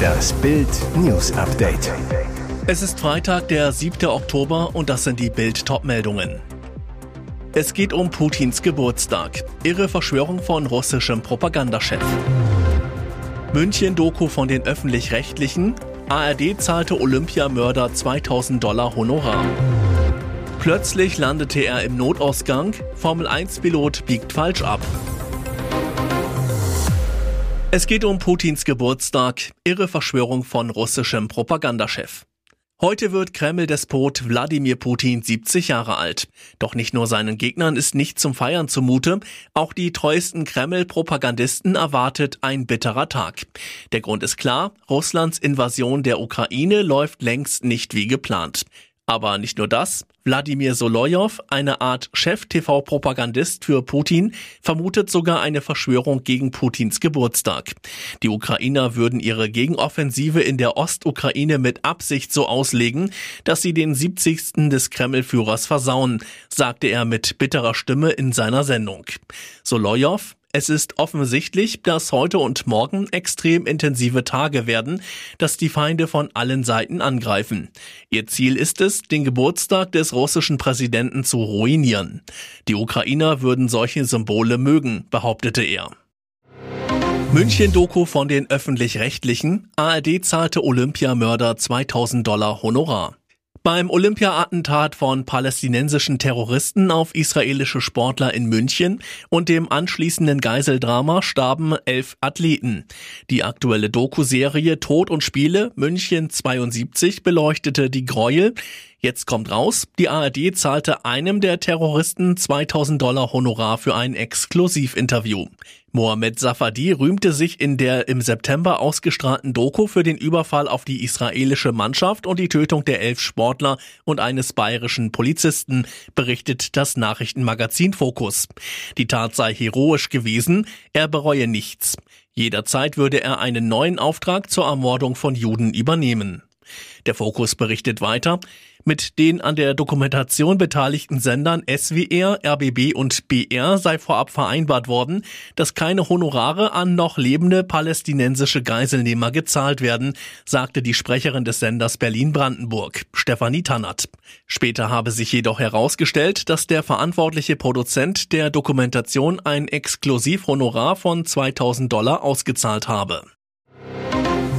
Das Bild News Update. Es ist Freitag, der 7. Oktober und das sind die Bild Topmeldungen. Es geht um Putins Geburtstag. Irre Verschwörung von russischem Propagandachef. München-Doku von den öffentlich-rechtlichen. ARD zahlte Olympiamörder 2000 Dollar Honorar. Plötzlich landete er im Notausgang. Formel-1-Pilot biegt falsch ab. Es geht um Putins Geburtstag, irre Verschwörung von russischem Propagandachef. Heute wird Kreml-Despot Wladimir Putin 70 Jahre alt. Doch nicht nur seinen Gegnern ist nicht zum Feiern zumute, auch die treuesten Kreml-Propagandisten erwartet ein bitterer Tag. Der Grund ist klar, Russlands Invasion der Ukraine läuft längst nicht wie geplant. Aber nicht nur das. Wladimir Solojow, eine Art Chef-TV-Propagandist für Putin, vermutet sogar eine Verschwörung gegen Putins Geburtstag. Die Ukrainer würden ihre Gegenoffensive in der Ostukraine mit Absicht so auslegen, dass sie den 70. des Kreml-Führers versauen, sagte er mit bitterer Stimme in seiner Sendung. Solojow, es ist offensichtlich, dass heute und morgen extrem intensive Tage werden, dass die Feinde von allen Seiten angreifen. Ihr Ziel ist es, den Geburtstag des russischen Präsidenten zu ruinieren. Die Ukrainer würden solche Symbole mögen, behauptete er. München-Doku von den öffentlich-rechtlichen. ARD zahlte Olympiamörder 2000 Dollar Honorar. Beim Olympia-Attentat von palästinensischen Terroristen auf israelische Sportler in München und dem anschließenden Geiseldrama starben elf Athleten. Die aktuelle Doku-Serie Tod und Spiele München 72 beleuchtete die Gräuel, Jetzt kommt raus, die ARD zahlte einem der Terroristen 2000 Dollar Honorar für ein Exklusivinterview. Mohamed Safadi rühmte sich in der im September ausgestrahlten Doku für den Überfall auf die israelische Mannschaft und die Tötung der elf Sportler und eines bayerischen Polizisten, berichtet das Nachrichtenmagazin Focus. Die Tat sei heroisch gewesen, er bereue nichts. Jederzeit würde er einen neuen Auftrag zur Ermordung von Juden übernehmen. Der Fokus berichtet weiter, mit den an der Dokumentation beteiligten Sendern SWR, RBB und BR sei vorab vereinbart worden, dass keine Honorare an noch lebende palästinensische Geiselnehmer gezahlt werden, sagte die Sprecherin des Senders Berlin-Brandenburg, Stefanie Tannert. Später habe sich jedoch herausgestellt, dass der verantwortliche Produzent der Dokumentation ein Exklusivhonorar von 2000 Dollar ausgezahlt habe.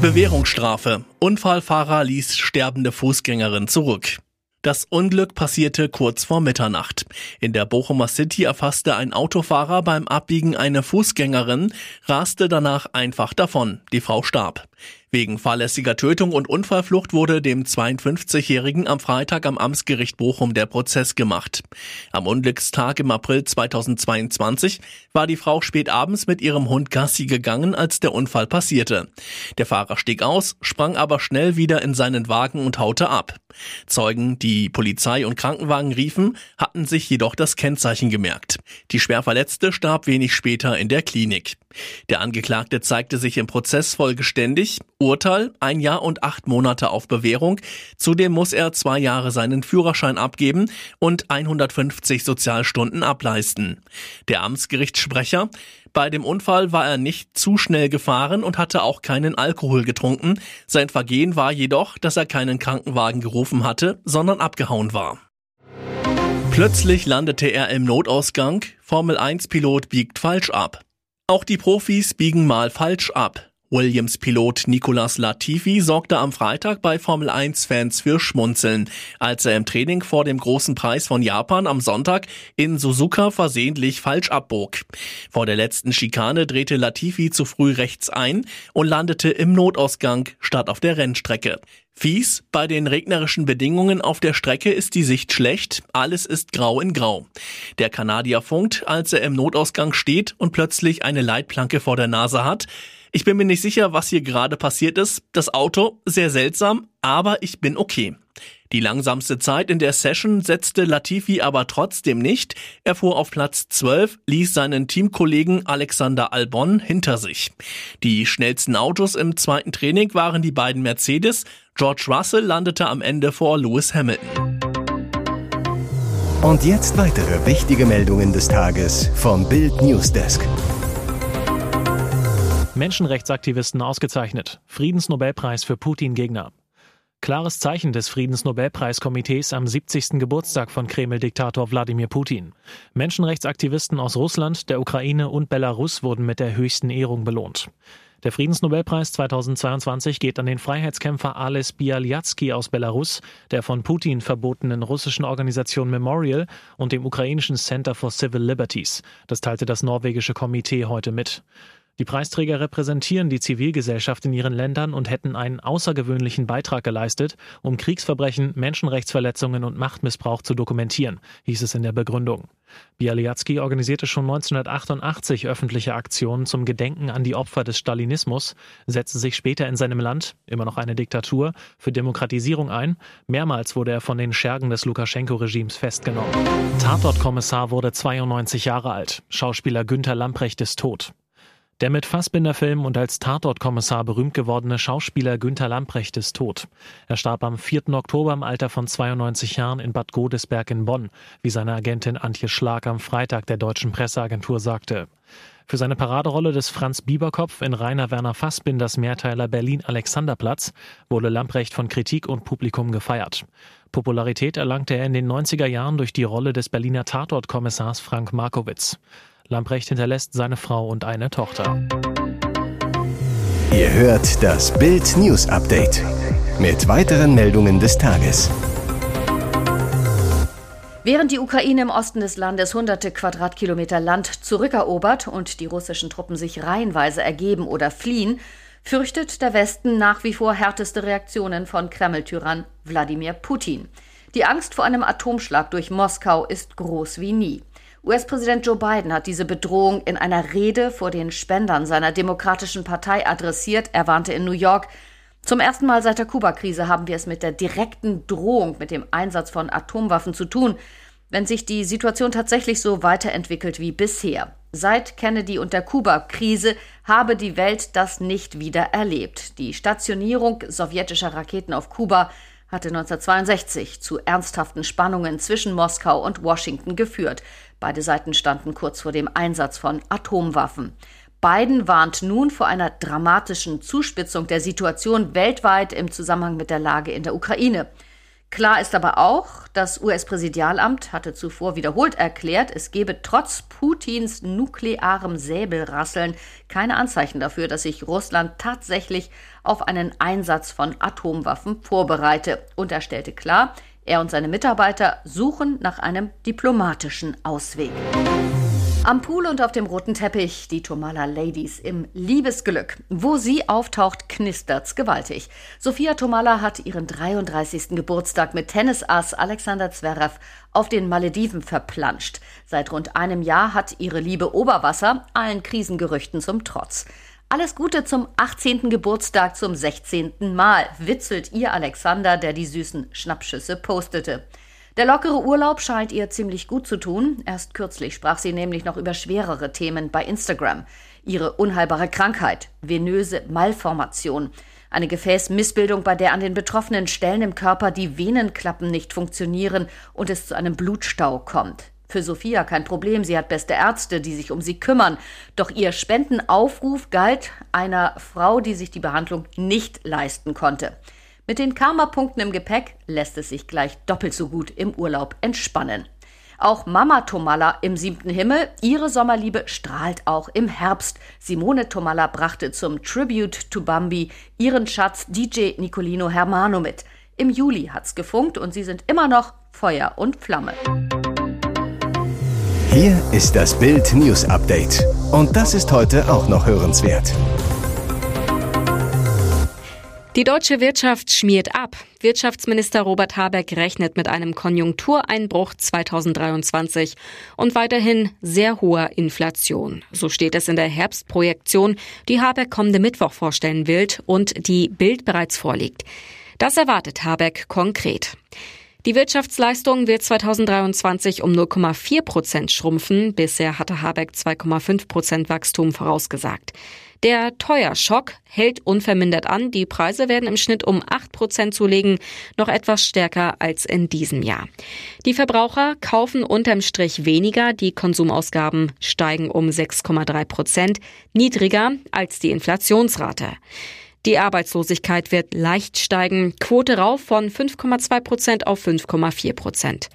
Bewährungsstrafe. Unfallfahrer ließ sterbende Fußgängerin zurück. Das Unglück passierte kurz vor Mitternacht. In der Bochumer City erfasste ein Autofahrer beim Abbiegen eine Fußgängerin, raste danach einfach davon. Die Frau starb. Wegen fahrlässiger Tötung und Unfallflucht wurde dem 52-Jährigen am Freitag am Amtsgericht Bochum der Prozess gemacht. Am Unglückstag im April 2022 war die Frau spät abends mit ihrem Hund Gassi gegangen, als der Unfall passierte. Der Fahrer stieg aus, sprang aber schnell wieder in seinen Wagen und haute ab. Zeugen, die Polizei und Krankenwagen riefen, hatten sich jedoch das Kennzeichen gemerkt. Die Schwerverletzte starb wenig später in der Klinik. Der Angeklagte zeigte sich im Prozess vollgeständig. Urteil, ein Jahr und acht Monate auf Bewährung. Zudem muss er zwei Jahre seinen Führerschein abgeben und 150 Sozialstunden ableisten. Der Amtsgerichtssprecher, bei dem Unfall war er nicht zu schnell gefahren und hatte auch keinen Alkohol getrunken. Sein Vergehen war jedoch, dass er keinen Krankenwagen gerufen hatte, sondern abgehauen war. Plötzlich landete er im Notausgang. Formel 1 Pilot biegt falsch ab. Auch die Profis biegen mal falsch ab. Williams-Pilot Nicolas Latifi sorgte am Freitag bei Formel 1-Fans für Schmunzeln, als er im Training vor dem großen Preis von Japan am Sonntag in Suzuka versehentlich falsch abbog. Vor der letzten Schikane drehte Latifi zu früh rechts ein und landete im Notausgang statt auf der Rennstrecke. Fies, bei den regnerischen Bedingungen auf der Strecke ist die Sicht schlecht, alles ist grau in grau. Der Kanadier funkt, als er im Notausgang steht und plötzlich eine Leitplanke vor der Nase hat. Ich bin mir nicht sicher, was hier gerade passiert ist. Das Auto, sehr seltsam, aber ich bin okay. Die langsamste Zeit in der Session setzte Latifi aber trotzdem nicht. Er fuhr auf Platz 12, ließ seinen Teamkollegen Alexander Albon hinter sich. Die schnellsten Autos im zweiten Training waren die beiden Mercedes. George Russell landete am Ende vor Lewis Hamilton. Und jetzt weitere wichtige Meldungen des Tages vom Bild Newsdesk. Menschenrechtsaktivisten ausgezeichnet. Friedensnobelpreis für Putin-Gegner. Klares Zeichen des Friedensnobelpreiskomitees am 70. Geburtstag von Kreml-Diktator Wladimir Putin. Menschenrechtsaktivisten aus Russland, der Ukraine und Belarus wurden mit der höchsten Ehrung belohnt. Der Friedensnobelpreis 2022 geht an den Freiheitskämpfer Ales Bialyatsky aus Belarus, der von Putin verbotenen russischen Organisation Memorial und dem ukrainischen Center for Civil Liberties. Das teilte das norwegische Komitee heute mit. Die Preisträger repräsentieren die Zivilgesellschaft in ihren Ländern und hätten einen außergewöhnlichen Beitrag geleistet, um Kriegsverbrechen, Menschenrechtsverletzungen und Machtmissbrauch zu dokumentieren, hieß es in der Begründung. Bialyatsky organisierte schon 1988 öffentliche Aktionen zum Gedenken an die Opfer des Stalinismus, setzte sich später in seinem Land, immer noch eine Diktatur, für Demokratisierung ein. Mehrmals wurde er von den Schergen des Lukaschenko-Regimes festgenommen. Tatortkommissar wurde 92 Jahre alt. Schauspieler Günther Lamprecht ist tot. Der mit Fassbinder-Film und als Tatortkommissar berühmt gewordene Schauspieler Günther Lamprecht ist tot. Er starb am 4. Oktober im Alter von 92 Jahren in Bad Godesberg in Bonn, wie seine Agentin Antje Schlag am Freitag der deutschen Presseagentur sagte. Für seine Paraderolle des Franz Bieberkopf in Rainer Werner Fassbinders Mehrteiler Berlin Alexanderplatz wurde Lamprecht von Kritik und Publikum gefeiert. Popularität erlangte er in den 90er Jahren durch die Rolle des Berliner Tatortkommissars Frank Markowitz. Lamprecht hinterlässt seine Frau und eine Tochter. Ihr hört das Bild News Update mit weiteren Meldungen des Tages. Während die Ukraine im Osten des Landes hunderte Quadratkilometer Land zurückerobert und die russischen Truppen sich reihenweise ergeben oder fliehen, fürchtet der Westen nach wie vor härteste Reaktionen von Kreml-Tyrann Wladimir Putin. Die Angst vor einem Atomschlag durch Moskau ist groß wie nie. US-Präsident Joe Biden hat diese Bedrohung in einer Rede vor den Spendern seiner Demokratischen Partei adressiert. Er warnte in New York, zum ersten Mal seit der Kuba-Krise haben wir es mit der direkten Drohung mit dem Einsatz von Atomwaffen zu tun, wenn sich die Situation tatsächlich so weiterentwickelt wie bisher. Seit Kennedy und der Kuba-Krise habe die Welt das nicht wieder erlebt. Die Stationierung sowjetischer Raketen auf Kuba hatte 1962 zu ernsthaften Spannungen zwischen Moskau und Washington geführt. Beide Seiten standen kurz vor dem Einsatz von Atomwaffen. Biden warnt nun vor einer dramatischen Zuspitzung der Situation weltweit im Zusammenhang mit der Lage in der Ukraine. Klar ist aber auch, das US-Präsidialamt hatte zuvor wiederholt erklärt, es gebe trotz Putins nuklearem Säbelrasseln keine Anzeichen dafür, dass sich Russland tatsächlich auf einen Einsatz von Atomwaffen vorbereite. Und er stellte klar, er und seine Mitarbeiter suchen nach einem diplomatischen Ausweg. Am Pool und auf dem roten Teppich die Tomala Ladies im Liebesglück. Wo sie auftaucht, knistert's gewaltig. Sophia Tomala hat ihren 33. Geburtstag mit Tennisass Alexander Zverev auf den Malediven verplanscht. Seit rund einem Jahr hat ihre Liebe Oberwasser, allen Krisengerüchten zum Trotz. Alles Gute zum 18. Geburtstag zum 16. Mal, witzelt ihr Alexander, der die süßen Schnappschüsse postete. Der lockere Urlaub scheint ihr ziemlich gut zu tun. Erst kürzlich sprach sie nämlich noch über schwerere Themen bei Instagram. Ihre unheilbare Krankheit, venöse Malformation. Eine Gefäßmissbildung, bei der an den betroffenen Stellen im Körper die Venenklappen nicht funktionieren und es zu einem Blutstau kommt. Für Sophia kein Problem, sie hat beste Ärzte, die sich um sie kümmern. Doch ihr Spendenaufruf galt einer Frau, die sich die Behandlung nicht leisten konnte. Mit den Karma-Punkten im Gepäck lässt es sich gleich doppelt so gut im Urlaub entspannen. Auch Mama Tomalla im siebten Himmel, ihre Sommerliebe strahlt auch im Herbst. Simone Tomalla brachte zum Tribute to Bambi ihren Schatz DJ Nicolino Hermano mit. Im Juli hat's gefunkt und sie sind immer noch Feuer und Flamme. Hier ist das Bild News Update. Und das ist heute auch noch hörenswert. Die deutsche Wirtschaft schmiert ab. Wirtschaftsminister Robert Habeck rechnet mit einem Konjunktureinbruch 2023 und weiterhin sehr hoher Inflation. So steht es in der Herbstprojektion, die Habeck kommende Mittwoch vorstellen will und die Bild bereits vorliegt. Das erwartet Habeck konkret. Die Wirtschaftsleistung wird 2023 um 0,4 Prozent schrumpfen. Bisher hatte Habeck 2,5 Prozent Wachstum vorausgesagt. Der Teuerschock hält unvermindert an. Die Preise werden im Schnitt um 8 Prozent zulegen, noch etwas stärker als in diesem Jahr. Die Verbraucher kaufen unterm Strich weniger. Die Konsumausgaben steigen um 6,3 Prozent, niedriger als die Inflationsrate. Die Arbeitslosigkeit wird leicht steigen. Quote rauf von 5,2 Prozent auf 5,4 Prozent.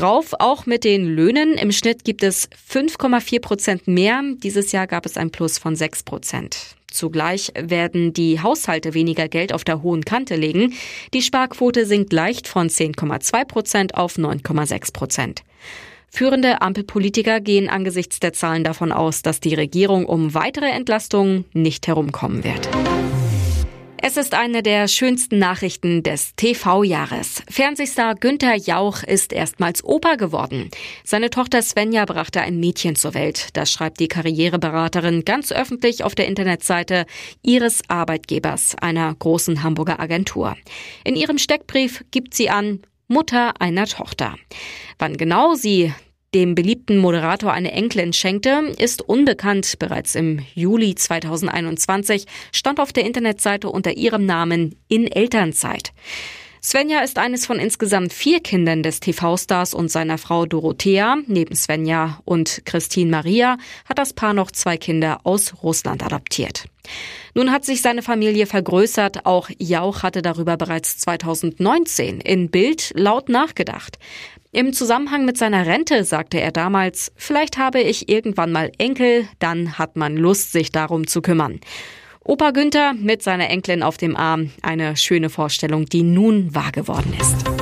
Rauf auch mit den Löhnen. Im Schnitt gibt es 5,4 Prozent mehr. Dieses Jahr gab es ein Plus von 6 Prozent. Zugleich werden die Haushalte weniger Geld auf der hohen Kante legen. Die Sparquote sinkt leicht von 10,2 Prozent auf 9,6 Prozent. Führende Ampelpolitiker gehen angesichts der Zahlen davon aus, dass die Regierung um weitere Entlastungen nicht herumkommen wird. Es ist eine der schönsten Nachrichten des TV-Jahres. Fernsehstar Günther Jauch ist erstmals Opa geworden. Seine Tochter Svenja brachte ein Mädchen zur Welt. Das schreibt die Karriereberaterin ganz öffentlich auf der Internetseite ihres Arbeitgebers, einer großen Hamburger Agentur. In ihrem Steckbrief gibt sie an, Mutter einer Tochter. Wann genau sie dem beliebten Moderator eine Enkelin schenkte, ist unbekannt. Bereits im Juli 2021 stand auf der Internetseite unter ihrem Namen in Elternzeit. Svenja ist eines von insgesamt vier Kindern des TV-Stars und seiner Frau Dorothea. Neben Svenja und Christine Maria hat das Paar noch zwei Kinder aus Russland adoptiert. Nun hat sich seine Familie vergrößert. Auch Jauch hatte darüber bereits 2019 in Bild laut nachgedacht. Im Zusammenhang mit seiner Rente sagte er damals, vielleicht habe ich irgendwann mal Enkel, dann hat man Lust, sich darum zu kümmern. Opa Günther mit seiner Enkelin auf dem Arm, eine schöne Vorstellung, die nun wahr geworden ist.